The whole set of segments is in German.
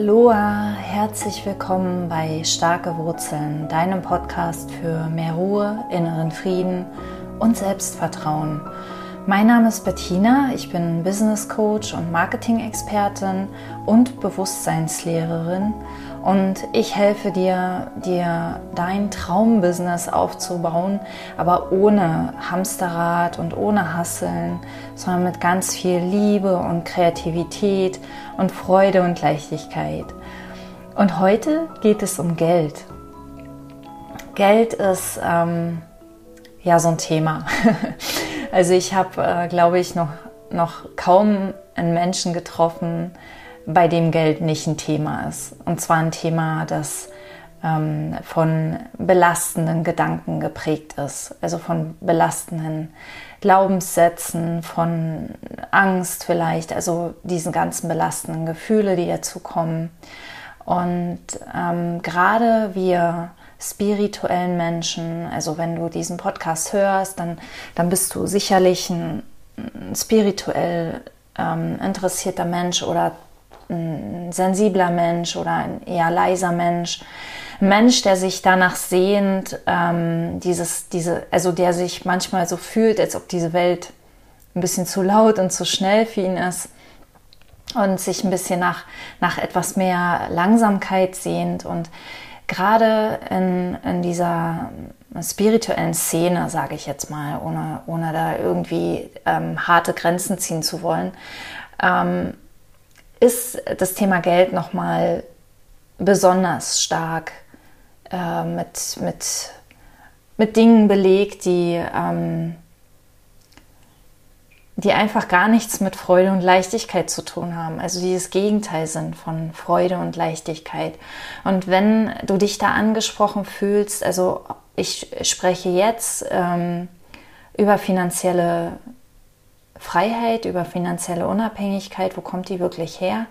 Aloha, herzlich willkommen bei Starke Wurzeln, deinem Podcast für mehr Ruhe, inneren Frieden und Selbstvertrauen. Mein Name ist Bettina, ich bin Business Coach und Marketing-Expertin und Bewusstseinslehrerin und ich helfe dir, dir dein Traumbusiness aufzubauen, aber ohne Hamsterrad und ohne Hasseln, sondern mit ganz viel Liebe und Kreativität und Freude und Leichtigkeit. Und heute geht es um Geld. Geld ist ähm, ja so ein Thema. also ich habe, äh, glaube ich, noch, noch kaum einen Menschen getroffen, bei dem Geld nicht ein Thema ist. Und zwar ein Thema, das ähm, von belastenden Gedanken geprägt ist, also von belastenden Glaubenssätzen, von Angst vielleicht, also diese ganzen belastenden Gefühle, die dazu kommen. Und ähm, gerade wir spirituellen Menschen, also wenn du diesen Podcast hörst, dann, dann bist du sicherlich ein, ein spirituell ähm, interessierter Mensch oder ein sensibler Mensch oder ein eher leiser Mensch. Ein Mensch, der sich danach sehnt, ähm, dieses, diese, also der sich manchmal so fühlt, als ob diese Welt ein bisschen zu laut und zu schnell für ihn ist und sich ein bisschen nach, nach etwas mehr Langsamkeit sehnt und gerade in, in dieser spirituellen Szene, sage ich jetzt mal, ohne, ohne da irgendwie ähm, harte Grenzen ziehen zu wollen, ähm, ist das Thema Geld nochmal besonders stark äh, mit, mit, mit Dingen belegt, die, ähm, die einfach gar nichts mit Freude und Leichtigkeit zu tun haben. Also die das Gegenteil sind von Freude und Leichtigkeit. Und wenn du dich da angesprochen fühlst, also ich spreche jetzt ähm, über finanzielle Freiheit, über finanzielle Unabhängigkeit, wo kommt die wirklich her?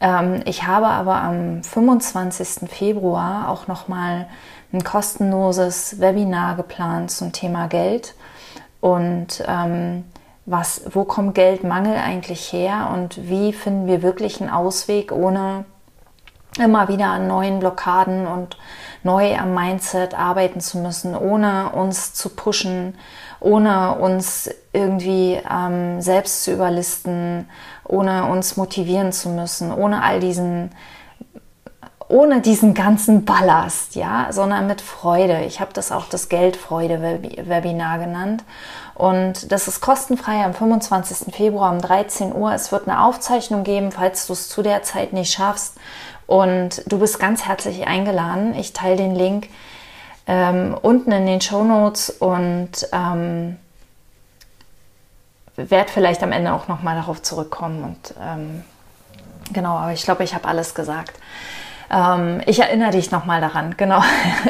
Ähm, ich habe aber am 25. Februar auch nochmal ein kostenloses Webinar geplant zum Thema Geld und ähm, was, wo kommt Geldmangel eigentlich her und wie finden wir wirklich einen Ausweg, ohne immer wieder an neuen Blockaden und neu am Mindset arbeiten zu müssen, ohne uns zu pushen, ohne uns irgendwie ähm, selbst zu überlisten, ohne uns motivieren zu müssen, ohne all diesen ohne diesen ganzen Ballast, ja, sondern mit Freude. Ich habe das auch das Geldfreude-Webinar genannt. Und das ist kostenfrei am 25. Februar um 13 Uhr. Es wird eine Aufzeichnung geben, falls du es zu der Zeit nicht schaffst. Und du bist ganz herzlich eingeladen. Ich teile den Link ähm, unten in den Show Notes und ähm, werde vielleicht am Ende auch nochmal darauf zurückkommen. Und ähm, genau, aber ich glaube, ich habe alles gesagt. Ähm, ich erinnere dich nochmal daran. Genau,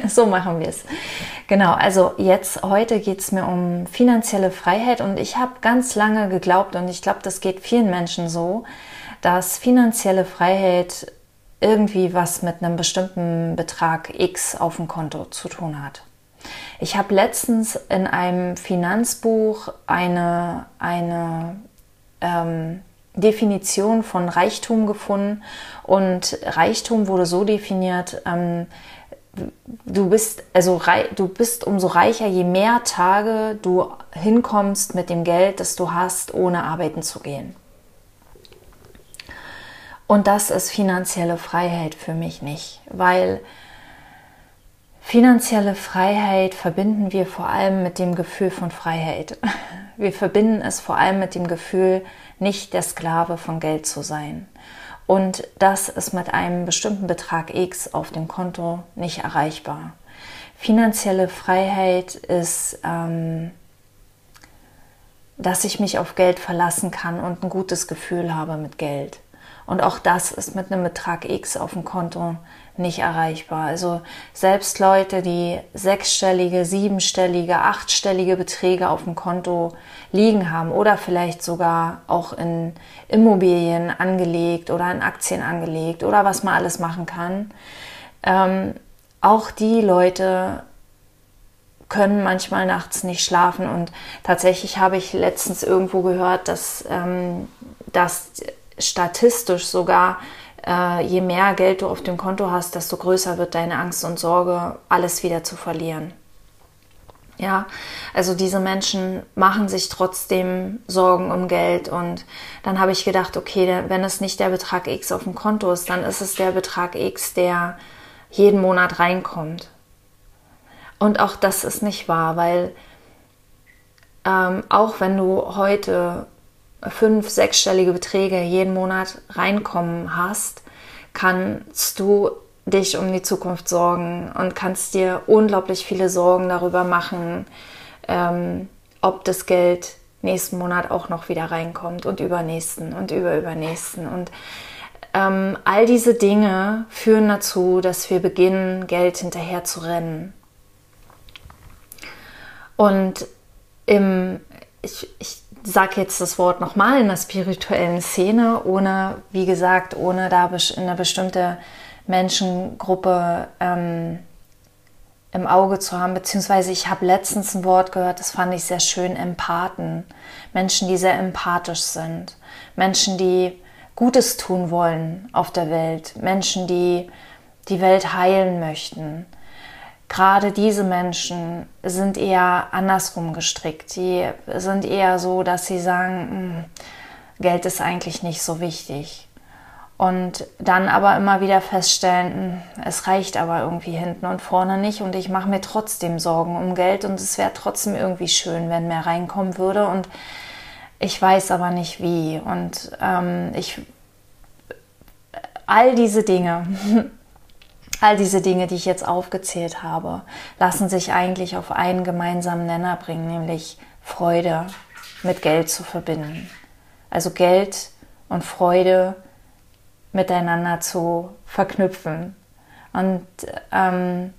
so machen wir es. Genau, also jetzt heute geht es mir um finanzielle Freiheit und ich habe ganz lange geglaubt und ich glaube, das geht vielen Menschen so, dass finanzielle Freiheit irgendwie was mit einem bestimmten Betrag X auf dem Konto zu tun hat. Ich habe letztens in einem Finanzbuch eine, eine ähm, Definition von Reichtum gefunden und Reichtum wurde so definiert, ähm, du bist also du bist umso reicher, je mehr Tage du hinkommst mit dem Geld, das du hast, ohne arbeiten zu gehen. Und das ist finanzielle Freiheit für mich nicht, weil finanzielle Freiheit verbinden wir vor allem mit dem Gefühl von Freiheit. Wir verbinden es vor allem mit dem Gefühl, nicht der Sklave von Geld zu sein. Und das ist mit einem bestimmten Betrag X auf dem Konto nicht erreichbar. Finanzielle Freiheit ist, ähm, dass ich mich auf Geld verlassen kann und ein gutes Gefühl habe mit Geld. Und auch das ist mit einem Betrag X auf dem Konto nicht erreichbar. Also selbst Leute, die sechsstellige, siebenstellige, achtstellige Beträge auf dem Konto liegen haben oder vielleicht sogar auch in Immobilien angelegt oder in Aktien angelegt oder was man alles machen kann, ähm, auch die Leute können manchmal nachts nicht schlafen und tatsächlich habe ich letztens irgendwo gehört, dass, ähm, dass statistisch sogar äh, je mehr Geld du auf dem Konto hast, desto größer wird deine Angst und Sorge, alles wieder zu verlieren. Ja, also diese Menschen machen sich trotzdem Sorgen um Geld und dann habe ich gedacht, okay, wenn es nicht der Betrag X auf dem Konto ist, dann ist es der Betrag X, der jeden Monat reinkommt. Und auch das ist nicht wahr, weil ähm, auch wenn du heute fünf, sechsstellige Beträge jeden Monat reinkommen hast, kannst du dich um die Zukunft sorgen und kannst dir unglaublich viele Sorgen darüber machen, ähm, ob das Geld nächsten Monat auch noch wieder reinkommt und übernächsten und überübernächsten. Und ähm, all diese Dinge führen dazu, dass wir beginnen, Geld hinterher zu rennen. Und im, ich, ich sage jetzt das Wort nochmal in der spirituellen Szene, ohne, wie gesagt, ohne da eine bestimmte Menschengruppe ähm, im Auge zu haben, beziehungsweise ich habe letztens ein Wort gehört, das fand ich sehr schön, Empathen. Menschen, die sehr empathisch sind. Menschen, die Gutes tun wollen auf der Welt. Menschen, die die Welt heilen möchten. Gerade diese Menschen sind eher andersrum gestrickt. Die sind eher so, dass sie sagen, hm, Geld ist eigentlich nicht so wichtig. Und dann aber immer wieder feststellen, hm, es reicht aber irgendwie hinten und vorne nicht und ich mache mir trotzdem Sorgen um Geld und es wäre trotzdem irgendwie schön, wenn mehr reinkommen würde. Und ich weiß aber nicht wie. Und ähm, ich all diese Dinge, all diese Dinge, die ich jetzt aufgezählt habe, lassen sich eigentlich auf einen gemeinsamen Nenner bringen, nämlich Freude mit Geld zu verbinden. Also Geld und Freude miteinander zu verknüpfen. Und ähm,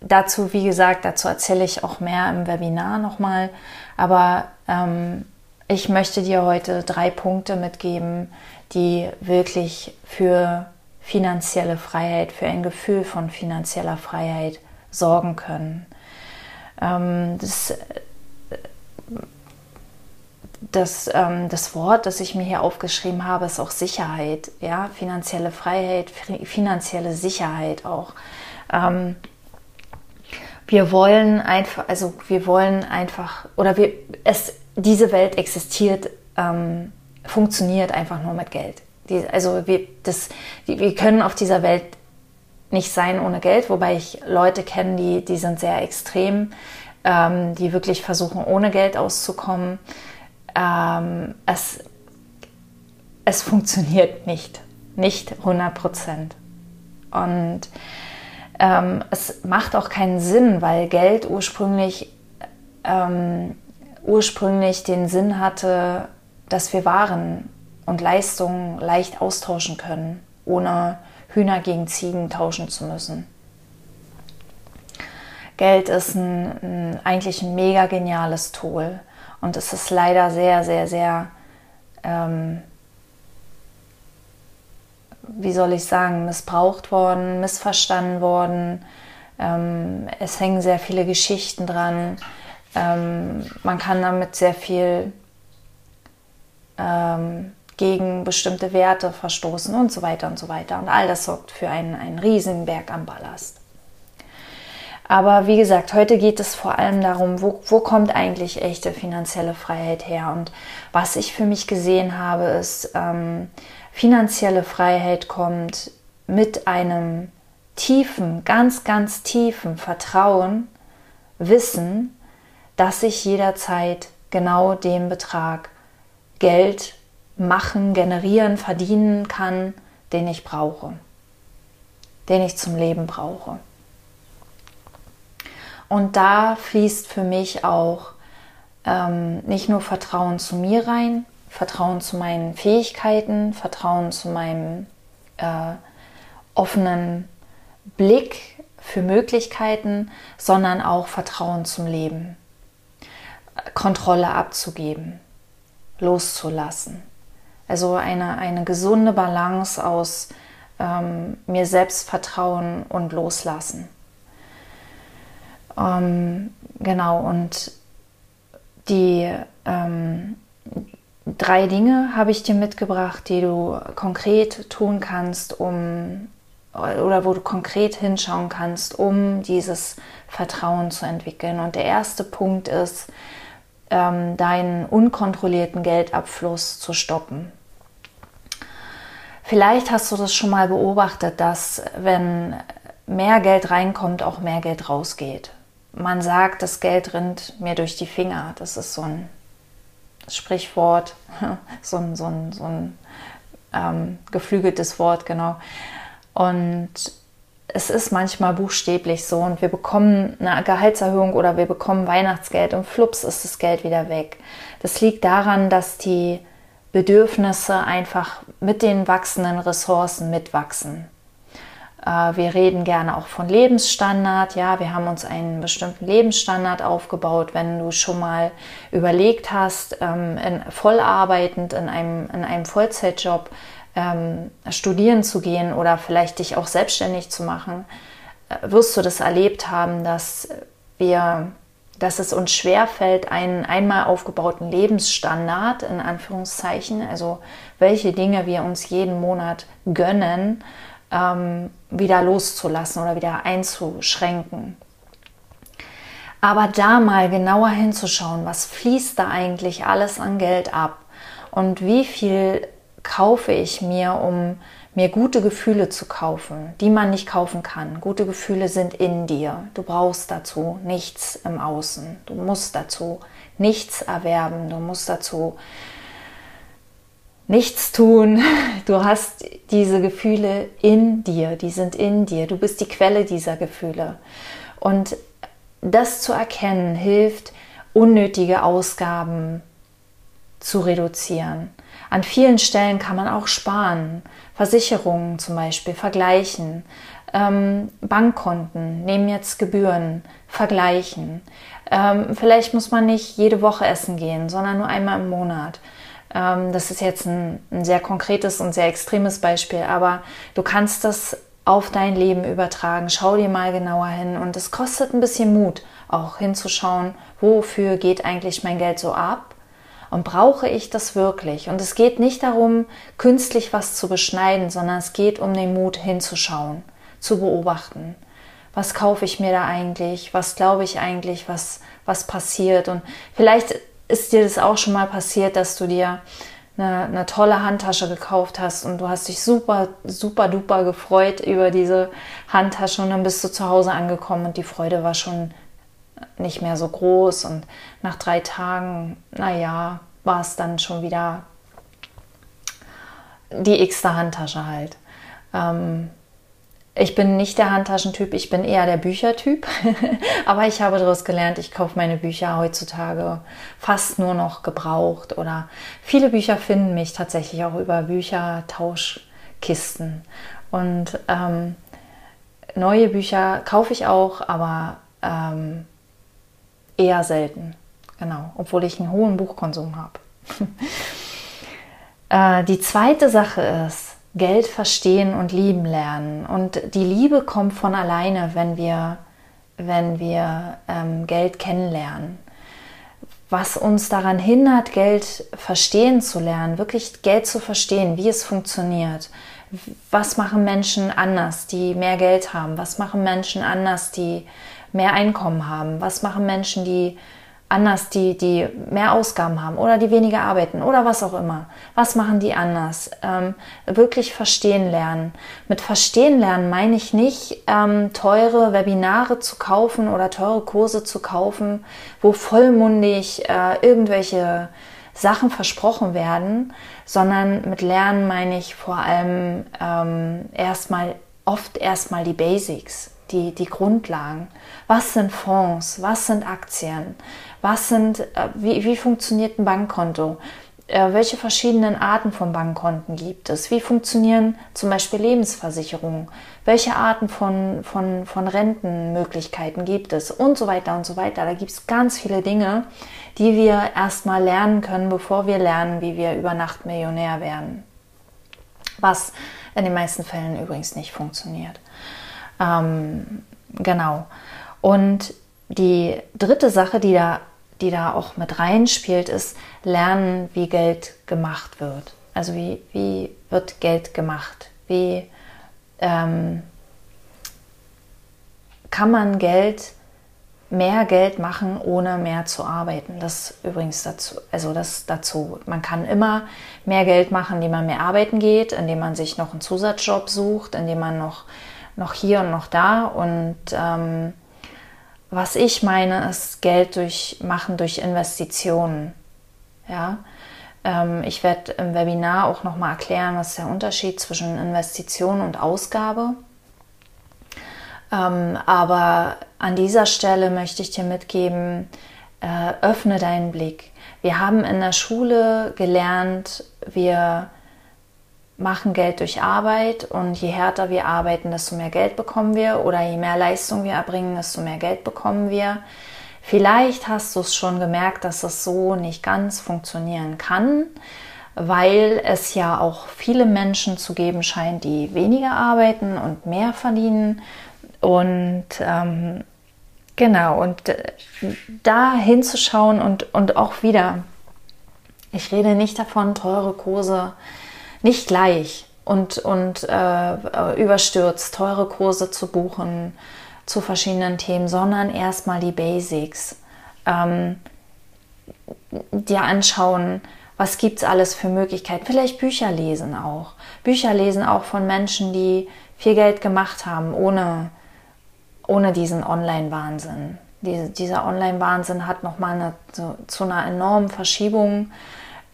dazu, wie gesagt, dazu erzähle ich auch mehr im Webinar nochmal. Aber ähm, ich möchte dir heute drei Punkte mitgeben, die wirklich für finanzielle Freiheit, für ein Gefühl von finanzieller Freiheit sorgen können. Ähm, das das, ähm, das Wort, das ich mir hier aufgeschrieben habe, ist auch Sicherheit, ja, finanzielle Freiheit, finanzielle Sicherheit auch. Ähm, wir wollen einfach, also wir wollen einfach, oder wir, es, diese Welt existiert, ähm, funktioniert einfach nur mit Geld. Die, also wir, das, wir können auf dieser Welt nicht sein ohne Geld, wobei ich Leute kenne, die, die sind sehr extrem, ähm, die wirklich versuchen, ohne Geld auszukommen ähm, es, es funktioniert nicht, nicht 100 Prozent. Und ähm, es macht auch keinen Sinn, weil Geld ursprünglich, ähm, ursprünglich den Sinn hatte, dass wir Waren und Leistungen leicht austauschen können, ohne Hühner gegen Ziegen tauschen zu müssen. Geld ist ein, ein, eigentlich ein mega geniales Tool. Und es ist leider sehr, sehr, sehr, ähm, wie soll ich sagen, missbraucht worden, missverstanden worden. Ähm, es hängen sehr viele Geschichten dran. Ähm, man kann damit sehr viel ähm, gegen bestimmte Werte verstoßen und so weiter und so weiter. Und all das sorgt für einen, einen riesigen Berg am Ballast. Aber wie gesagt, heute geht es vor allem darum, wo, wo kommt eigentlich echte finanzielle Freiheit her? Und was ich für mich gesehen habe, ist, ähm, finanzielle Freiheit kommt mit einem tiefen, ganz, ganz tiefen Vertrauen, Wissen, dass ich jederzeit genau den Betrag Geld machen, generieren, verdienen kann, den ich brauche, den ich zum Leben brauche. Und da fließt für mich auch ähm, nicht nur Vertrauen zu mir rein, Vertrauen zu meinen Fähigkeiten, Vertrauen zu meinem äh, offenen Blick für Möglichkeiten, sondern auch Vertrauen zum Leben. Kontrolle abzugeben, loszulassen. Also eine, eine gesunde Balance aus ähm, mir selbst vertrauen und loslassen. Ähm, genau, und die, ähm, drei Dinge habe ich dir mitgebracht, die du konkret tun kannst, um oder wo du konkret hinschauen kannst, um dieses Vertrauen zu entwickeln. Und der erste Punkt ist, ähm, deinen unkontrollierten Geldabfluss zu stoppen. Vielleicht hast du das schon mal beobachtet, dass wenn mehr Geld reinkommt, auch mehr Geld rausgeht. Man sagt, das Geld rinnt mir durch die Finger. Das ist so ein Sprichwort, so ein, so ein, so ein ähm, geflügeltes Wort, genau. Und es ist manchmal buchstäblich so und wir bekommen eine Gehaltserhöhung oder wir bekommen Weihnachtsgeld und flups ist das Geld wieder weg. Das liegt daran, dass die Bedürfnisse einfach mit den wachsenden Ressourcen mitwachsen. Äh, wir reden gerne auch von Lebensstandard. Ja, wir haben uns einen bestimmten Lebensstandard aufgebaut. Wenn du schon mal überlegt hast, ähm, in, vollarbeitend in einem, in einem Vollzeitjob ähm, studieren zu gehen oder vielleicht dich auch selbstständig zu machen, äh, wirst du das erlebt haben, dass wir, dass es uns schwerfällt, einen einmal aufgebauten Lebensstandard in Anführungszeichen, also welche Dinge wir uns jeden Monat gönnen, ähm, wieder loszulassen oder wieder einzuschränken. Aber da mal genauer hinzuschauen, was fließt da eigentlich alles an Geld ab und wie viel kaufe ich mir, um mir gute Gefühle zu kaufen, die man nicht kaufen kann. Gute Gefühle sind in dir. Du brauchst dazu nichts im Außen. Du musst dazu nichts erwerben. Du musst dazu nichts tun. Du hast diese Gefühle in dir. Die sind in dir. Du bist die Quelle dieser Gefühle. Und das zu erkennen hilft, unnötige Ausgaben zu reduzieren. An vielen Stellen kann man auch sparen. Versicherungen zum Beispiel vergleichen. Ähm, Bankkonten nehmen jetzt Gebühren, vergleichen. Ähm, vielleicht muss man nicht jede Woche essen gehen, sondern nur einmal im Monat. Ähm, das ist jetzt ein, ein sehr konkretes und sehr extremes Beispiel, aber du kannst das auf dein Leben übertragen. Schau dir mal genauer hin und es kostet ein bisschen Mut, auch hinzuschauen, wofür geht eigentlich mein Geld so ab und brauche ich das wirklich? Und es geht nicht darum, künstlich was zu beschneiden, sondern es geht um den Mut hinzuschauen, zu beobachten. Was kaufe ich mir da eigentlich? Was glaube ich eigentlich, was, was passiert? Und vielleicht ist dir das auch schon mal passiert, dass du dir eine, eine, tolle Handtasche gekauft hast und du hast dich super, super duper gefreut über diese Handtasche und dann bist du zu Hause angekommen und die Freude war schon nicht mehr so groß und nach drei Tagen, naja, war es dann schon wieder die x-te Handtasche halt. Ähm, ich bin nicht der Handtaschentyp, ich bin eher der Büchertyp. Aber ich habe daraus gelernt, ich kaufe meine Bücher heutzutage fast nur noch gebraucht oder viele Bücher finden mich tatsächlich auch über Büchertauschkisten. Und ähm, neue Bücher kaufe ich auch, aber ähm, eher selten. Genau, obwohl ich einen hohen Buchkonsum habe. äh, die zweite Sache ist, Geld verstehen und lieben lernen. Und die Liebe kommt von alleine, wenn wir, wenn wir ähm, Geld kennenlernen. Was uns daran hindert, Geld verstehen zu lernen, wirklich Geld zu verstehen, wie es funktioniert. Was machen Menschen anders, die mehr Geld haben? Was machen Menschen anders, die mehr Einkommen haben? Was machen Menschen, die anders, die, die mehr Ausgaben haben oder die weniger arbeiten oder was auch immer. Was machen die anders? Ähm, wirklich verstehen lernen. Mit verstehen lernen meine ich nicht, ähm, teure Webinare zu kaufen oder teure Kurse zu kaufen, wo vollmundig äh, irgendwelche Sachen versprochen werden, sondern mit Lernen meine ich vor allem ähm, erstmal, oft erstmal die Basics die, die Grundlagen. Was sind Fonds? Was sind Aktien? Was sind, äh, wie, wie funktioniert ein Bankkonto? Äh, welche verschiedenen Arten von Bankkonten gibt es? Wie funktionieren zum Beispiel Lebensversicherungen? Welche Arten von, von, von Rentenmöglichkeiten gibt es? Und so weiter und so weiter. Da gibt es ganz viele Dinge, die wir erstmal lernen können, bevor wir lernen, wie wir über Nacht Millionär werden. Was in den meisten Fällen übrigens nicht funktioniert. Ähm, genau. Und die dritte Sache, die da die da auch mit reinspielt, ist lernen, wie Geld gemacht wird. Also wie, wie wird Geld gemacht? Wie ähm, kann man Geld, mehr Geld machen, ohne mehr zu arbeiten? Das übrigens dazu, also das dazu. Man kann immer mehr Geld machen, indem man mehr arbeiten geht, indem man sich noch einen Zusatzjob sucht, indem man noch, noch hier und noch da und ähm, was ich meine, ist Geld durch, machen durch Investitionen. Ja? Ähm, ich werde im Webinar auch nochmal erklären, was der Unterschied zwischen Investition und Ausgabe. Ähm, aber an dieser Stelle möchte ich dir mitgeben, äh, öffne deinen Blick. Wir haben in der Schule gelernt, wir machen Geld durch Arbeit und je härter wir arbeiten, desto mehr Geld bekommen wir oder je mehr Leistung wir erbringen, desto mehr Geld bekommen wir. Vielleicht hast du es schon gemerkt, dass das so nicht ganz funktionieren kann, weil es ja auch viele Menschen zu geben scheint, die weniger arbeiten und mehr verdienen. Und ähm, genau, und äh, da hinzuschauen und, und auch wieder, ich rede nicht davon, teure Kurse nicht gleich und, und äh, überstürzt teure Kurse zu buchen zu verschiedenen Themen, sondern erstmal die Basics. Ähm, dir anschauen, was gibt es alles für Möglichkeiten. Vielleicht Bücher lesen auch. Bücher lesen auch von Menschen, die viel Geld gemacht haben, ohne, ohne diesen Online-Wahnsinn. Diese, dieser Online-Wahnsinn hat nochmal eine, so, zu einer enormen Verschiebung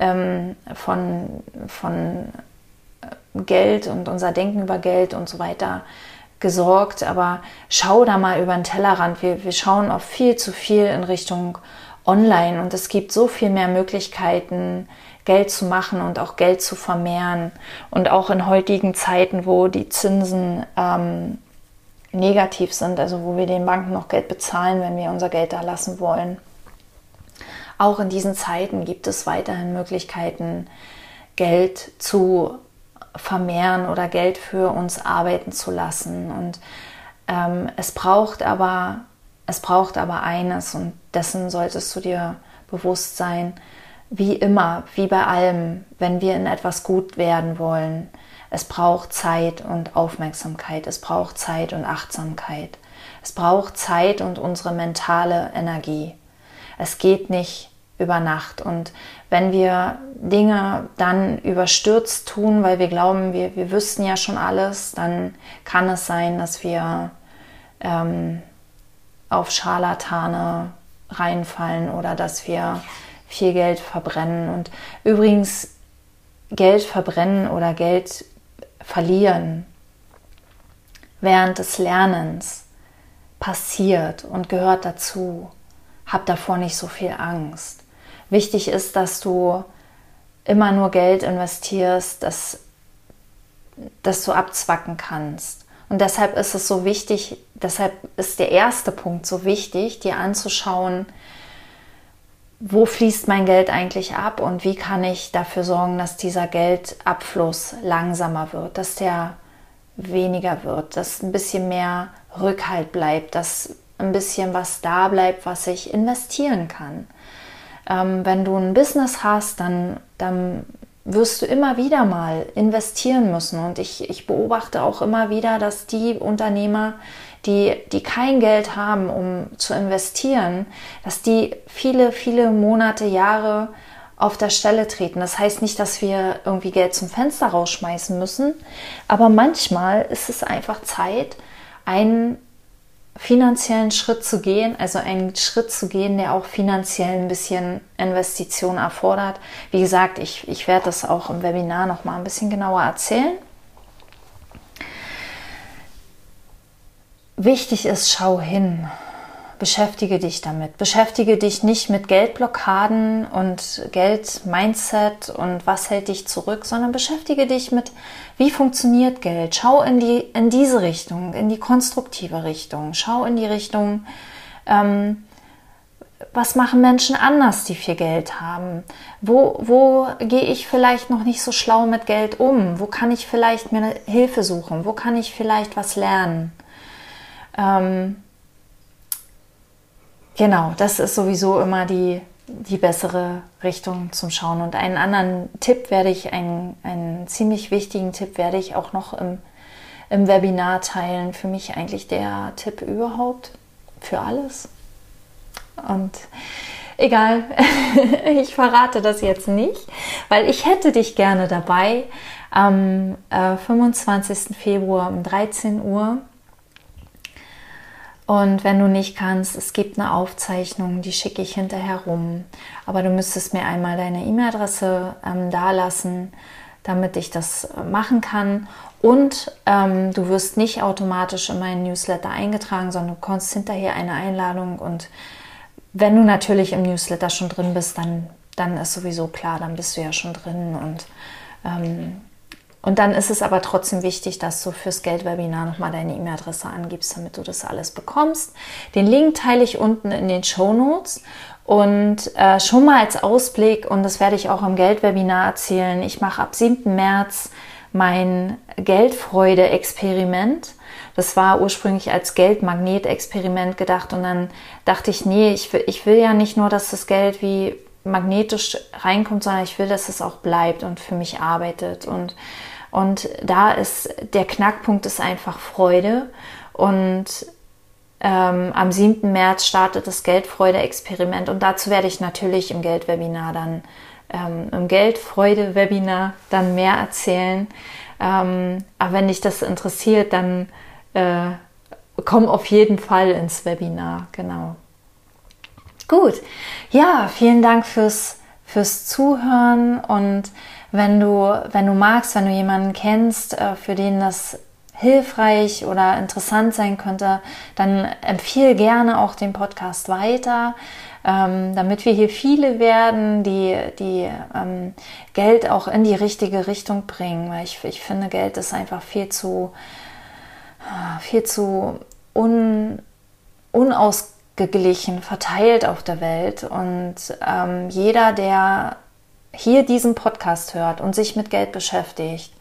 ähm, von, von äh, Geld und unser Denken über Geld und so weiter gesorgt. Aber schau da mal über den Tellerrand. Wir, wir schauen auf viel zu viel in Richtung Online und es gibt so viel mehr Möglichkeiten, Geld zu machen und auch Geld zu vermehren. Und auch in heutigen Zeiten, wo die Zinsen ähm, negativ sind, also wo wir den Banken noch Geld bezahlen, wenn wir unser Geld da lassen wollen auch in diesen Zeiten gibt es weiterhin Möglichkeiten, Geld zu vermehren oder Geld für uns arbeiten zu lassen. Und ähm, es braucht aber, es braucht aber eines und dessen solltest du dir bewusst sein, wie immer, wie bei allem, wenn wir in etwas gut werden wollen. Es braucht Zeit und Aufmerksamkeit, es braucht Zeit und Achtsamkeit. Es braucht Zeit und unsere mentale Energie. Es geht nicht über Nacht. Und wenn wir Dinge dann überstürzt tun, weil wir glauben, wir, wir wüssten ja schon alles, dann kann es sein, dass wir ähm, auf Scharlatane reinfallen oder dass wir viel Geld verbrennen. Und übrigens, Geld verbrennen oder Geld verlieren während des Lernens passiert und gehört dazu. Hab davor nicht so viel Angst. Wichtig ist, dass du immer nur Geld investierst, das, das du abzwacken kannst. Und deshalb ist es so wichtig, deshalb ist der erste Punkt so wichtig, dir anzuschauen, wo fließt mein Geld eigentlich ab und wie kann ich dafür sorgen, dass dieser Geldabfluss langsamer wird, dass der weniger wird, dass ein bisschen mehr Rückhalt bleibt, dass ein bisschen was da bleibt, was ich investieren kann. Ähm, wenn du ein Business hast, dann, dann wirst du immer wieder mal investieren müssen. Und ich, ich beobachte auch immer wieder, dass die Unternehmer, die, die kein Geld haben, um zu investieren, dass die viele, viele Monate, Jahre auf der Stelle treten. Das heißt nicht, dass wir irgendwie Geld zum Fenster rausschmeißen müssen, aber manchmal ist es einfach Zeit, einen finanziellen Schritt zu gehen, also einen Schritt zu gehen, der auch finanziell ein bisschen Investition erfordert. Wie gesagt, ich, ich werde das auch im Webinar noch mal ein bisschen genauer erzählen. Wichtig ist, schau hin, beschäftige dich damit. Beschäftige dich nicht mit Geldblockaden und Geldmindset und was hält dich zurück, sondern beschäftige dich mit, wie funktioniert Geld. Schau in, die, in diese Richtung, in die konstruktive Richtung. Schau in die Richtung, ähm, was machen Menschen anders, die viel Geld haben? Wo, wo gehe ich vielleicht noch nicht so schlau mit Geld um? Wo kann ich vielleicht mir Hilfe suchen? Wo kann ich vielleicht was lernen? Ähm, genau, das ist sowieso immer die, die bessere Richtung zum Schauen. Und einen anderen Tipp werde ich, einen, einen ziemlich wichtigen Tipp werde ich auch noch im, im Webinar teilen. Für mich eigentlich der Tipp überhaupt für alles. Und egal, ich verrate das jetzt nicht, weil ich hätte dich gerne dabei am äh, 25. Februar um 13 Uhr und wenn du nicht kannst, es gibt eine Aufzeichnung, die schicke ich hinterher rum. Aber du müsstest mir einmal deine E-Mail-Adresse ähm, dalassen, damit ich das äh, machen kann. Und ähm, du wirst nicht automatisch in meinen Newsletter eingetragen, sondern du bekommst hinterher eine Einladung. Und wenn du natürlich im Newsletter schon drin bist, dann, dann ist sowieso klar, dann bist du ja schon drin. Und ähm, und dann ist es aber trotzdem wichtig, dass du fürs Geldwebinar nochmal deine E-Mail-Adresse angibst, damit du das alles bekommst. Den Link teile ich unten in den Show Notes. Und äh, schon mal als Ausblick, und das werde ich auch im Geldwebinar erzählen, ich mache ab 7. März mein Geldfreude-Experiment. Das war ursprünglich als Geldmagnet-Experiment gedacht und dann dachte ich, nee, ich will, ich will ja nicht nur, dass das Geld wie magnetisch reinkommt, sondern ich will, dass es auch bleibt und für mich arbeitet. Und und da ist der Knackpunkt ist einfach Freude. Und ähm, am 7. März startet das Geldfreude-Experiment. Und dazu werde ich natürlich im Geldwebinar dann, ähm, im Geldfreude-Webinar dann mehr erzählen. Ähm, aber wenn dich das interessiert, dann äh, komm auf jeden Fall ins Webinar. Genau. Gut. Ja, vielen Dank fürs, fürs Zuhören und wenn du, wenn du magst, wenn du jemanden kennst, äh, für den das hilfreich oder interessant sein könnte, dann empfehle gerne auch den Podcast weiter, ähm, damit wir hier viele werden, die, die ähm, Geld auch in die richtige Richtung bringen. Weil ich, ich finde, Geld ist einfach viel zu, viel zu un, unausgeglichen verteilt auf der Welt. Und ähm, jeder, der hier diesen Podcast hört und sich mit Geld beschäftigt,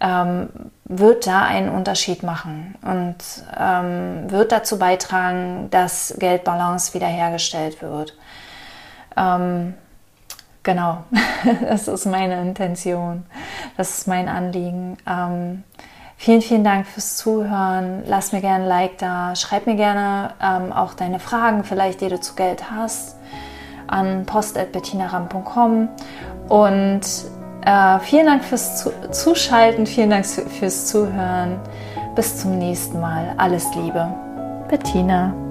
ähm, wird da einen Unterschied machen und ähm, wird dazu beitragen, dass Geldbalance wiederhergestellt wird. Ähm, genau, das ist meine Intention, das ist mein Anliegen. Ähm, vielen, vielen Dank fürs Zuhören. Lass mir gerne ein Like da. Schreib mir gerne ähm, auch deine Fragen, vielleicht die du zu Geld hast an post.bettinaram.com und äh, vielen Dank fürs Zuschalten, vielen Dank fürs Zuhören. Bis zum nächsten Mal. Alles Liebe. Bettina.